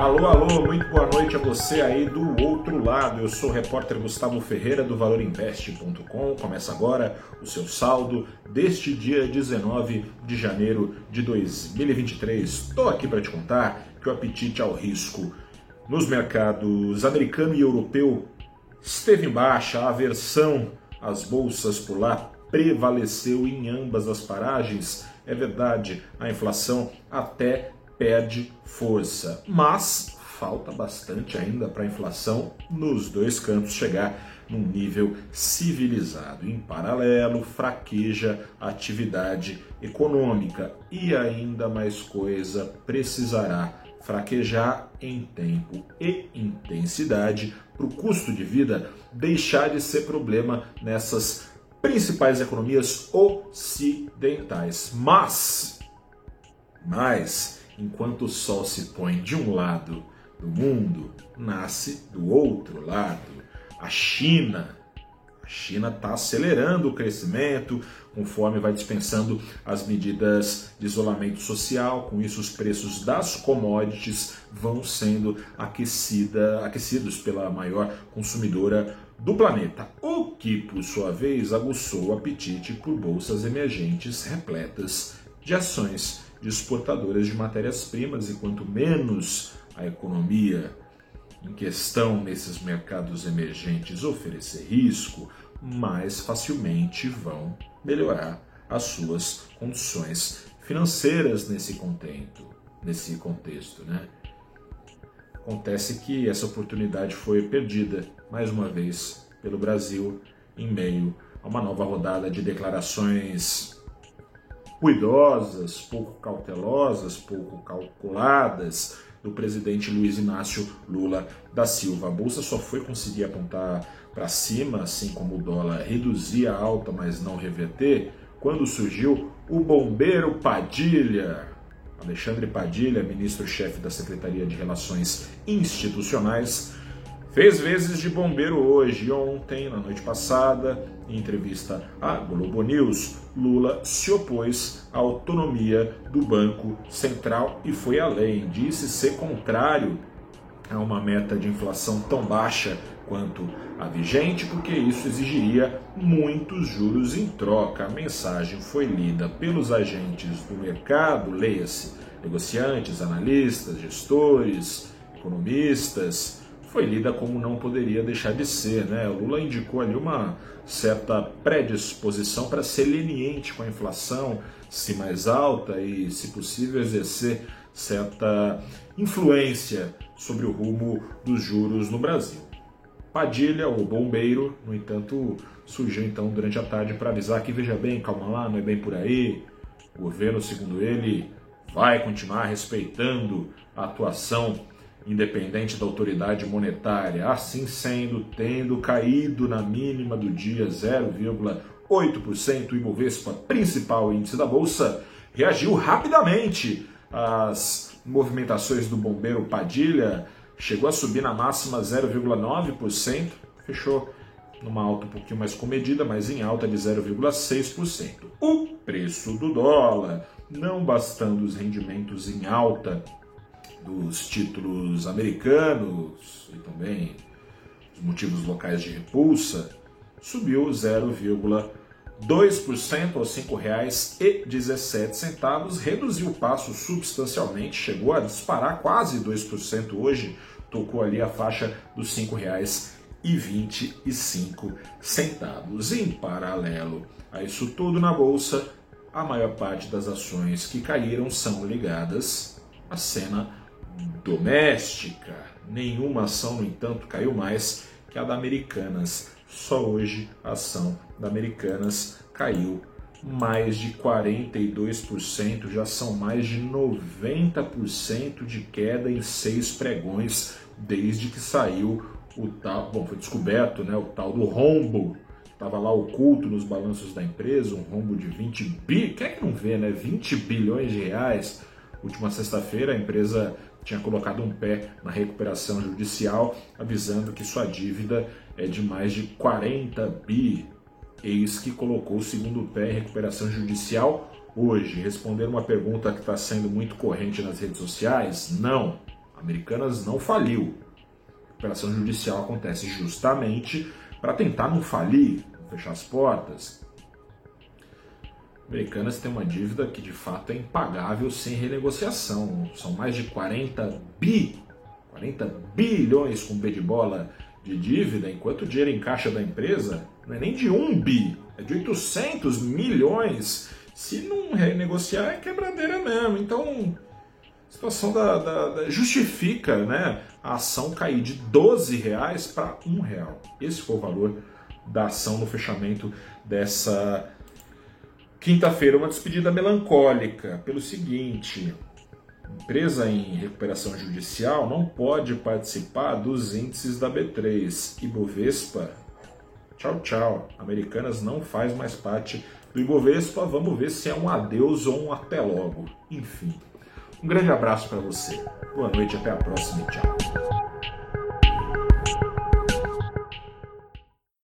Alô, alô, muito boa noite a você aí do outro lado. Eu sou o repórter Gustavo Ferreira do ValorInvest.com. Começa agora o seu saldo deste dia 19 de janeiro de 2023. Estou aqui para te contar que o apetite ao risco nos mercados americano e europeu esteve em baixa, a aversão às bolsas por lá prevaleceu em ambas as paragens. É verdade, a inflação até perde força, mas falta bastante ainda para a inflação nos dois cantos chegar num nível civilizado. Em paralelo, fraqueja a atividade econômica e ainda mais coisa precisará fraquejar em tempo e intensidade para o custo de vida deixar de ser problema nessas principais economias ocidentais. Mas, mas, enquanto o sol se põe de um lado do mundo, nasce do outro lado. A China. A China está acelerando o crescimento conforme vai dispensando as medidas de isolamento social. Com isso, os preços das commodities vão sendo aquecida, aquecidos pela maior consumidora do planeta, o que, por sua vez, aguçou o apetite por bolsas emergentes repletas de ações de exportadoras de matérias-primas, e quanto menos a economia em questão nesses mercados emergentes oferecer risco, mais facilmente vão melhorar as suas condições financeiras nesse contexto, nesse contexto, né? Acontece que essa oportunidade foi perdida mais uma vez pelo Brasil em meio a uma nova rodada de declarações cuidosas, pouco cautelosas, pouco calculadas do presidente Luiz Inácio Lula da Silva. A bolsa só foi conseguir apontar para cima, assim como o dólar reduzir a alta, mas não reverter, quando surgiu o bombeiro Padilha. Alexandre Padilha, ministro-chefe da Secretaria de Relações Institucionais, Fez vezes de bombeiro hoje ontem, na noite passada, em entrevista à Globo News, Lula se opôs à autonomia do Banco Central e foi além. Disse ser contrário a uma meta de inflação tão baixa quanto a vigente, porque isso exigiria muitos juros em troca. A mensagem foi lida pelos agentes do mercado, leia-se, negociantes, analistas, gestores, economistas foi lida como não poderia deixar de ser. Né? O Lula indicou ali uma certa predisposição para ser leniente com a inflação, se mais alta e, se possível, exercer certa influência sobre o rumo dos juros no Brasil. Padilha, o bombeiro, no entanto, surgiu então durante a tarde para avisar que veja bem, calma lá, não é bem por aí. O governo, segundo ele, vai continuar respeitando a atuação independente da autoridade monetária, assim sendo, tendo caído na mínima do dia 0,8%, o Ibovespa, principal índice da bolsa, reagiu rapidamente às movimentações do bombeiro Padilha, chegou a subir na máxima 0,9%, fechou numa alta um pouquinho mais comedida, mas em alta de 0,6%. O preço do dólar, não bastando os rendimentos em alta dos títulos americanos e também os motivos locais de repulsa, subiu 0,2% aos R$ 5,17, reduziu o passo substancialmente, chegou a disparar quase 2% hoje, tocou ali a faixa dos R$ 5,25. Em paralelo a isso tudo na bolsa, a maior parte das ações que caíram são ligadas à cena doméstica. Nenhuma ação, no entanto, caiu mais que a da Americanas. Só hoje a ação da Americanas caiu mais de 42%, já são mais de 90% de queda em seis pregões desde que saiu o tal, bom, foi descoberto, né, o tal do rombo, estava lá oculto nos balanços da empresa, um rombo de 20 bi, quem é que não vê, né, 20 bilhões de reais. Última sexta-feira a empresa tinha colocado um pé na recuperação judicial, avisando que sua dívida é de mais de 40 bi. Eis que colocou o segundo pé em recuperação judicial hoje. Responder uma pergunta que está sendo muito corrente nas redes sociais: não. Americanas não faliu. A operação judicial acontece justamente para tentar não falir, não fechar as portas. Americanas tem uma dívida que de fato é impagável sem renegociação. São mais de 40 bi, 40 bilhões com B de bola de dívida, enquanto o dinheiro em caixa da empresa não é nem de 1 bi, é de 800 milhões. Se não renegociar, é quebradeira mesmo. Então, a situação da, da, da, justifica né, a ação cair de 12 reais para 1 real. Esse foi o valor da ação no fechamento dessa quinta-feira. Uma despedida melancólica pelo seguinte: empresa em recuperação judicial não pode participar dos índices da B3. Ibovespa, tchau, tchau. Americanas não faz mais parte do Ibovespa. Vamos ver se é um adeus ou um até logo. Enfim. Um grande abraço para você. Boa noite, até a próxima e tchau.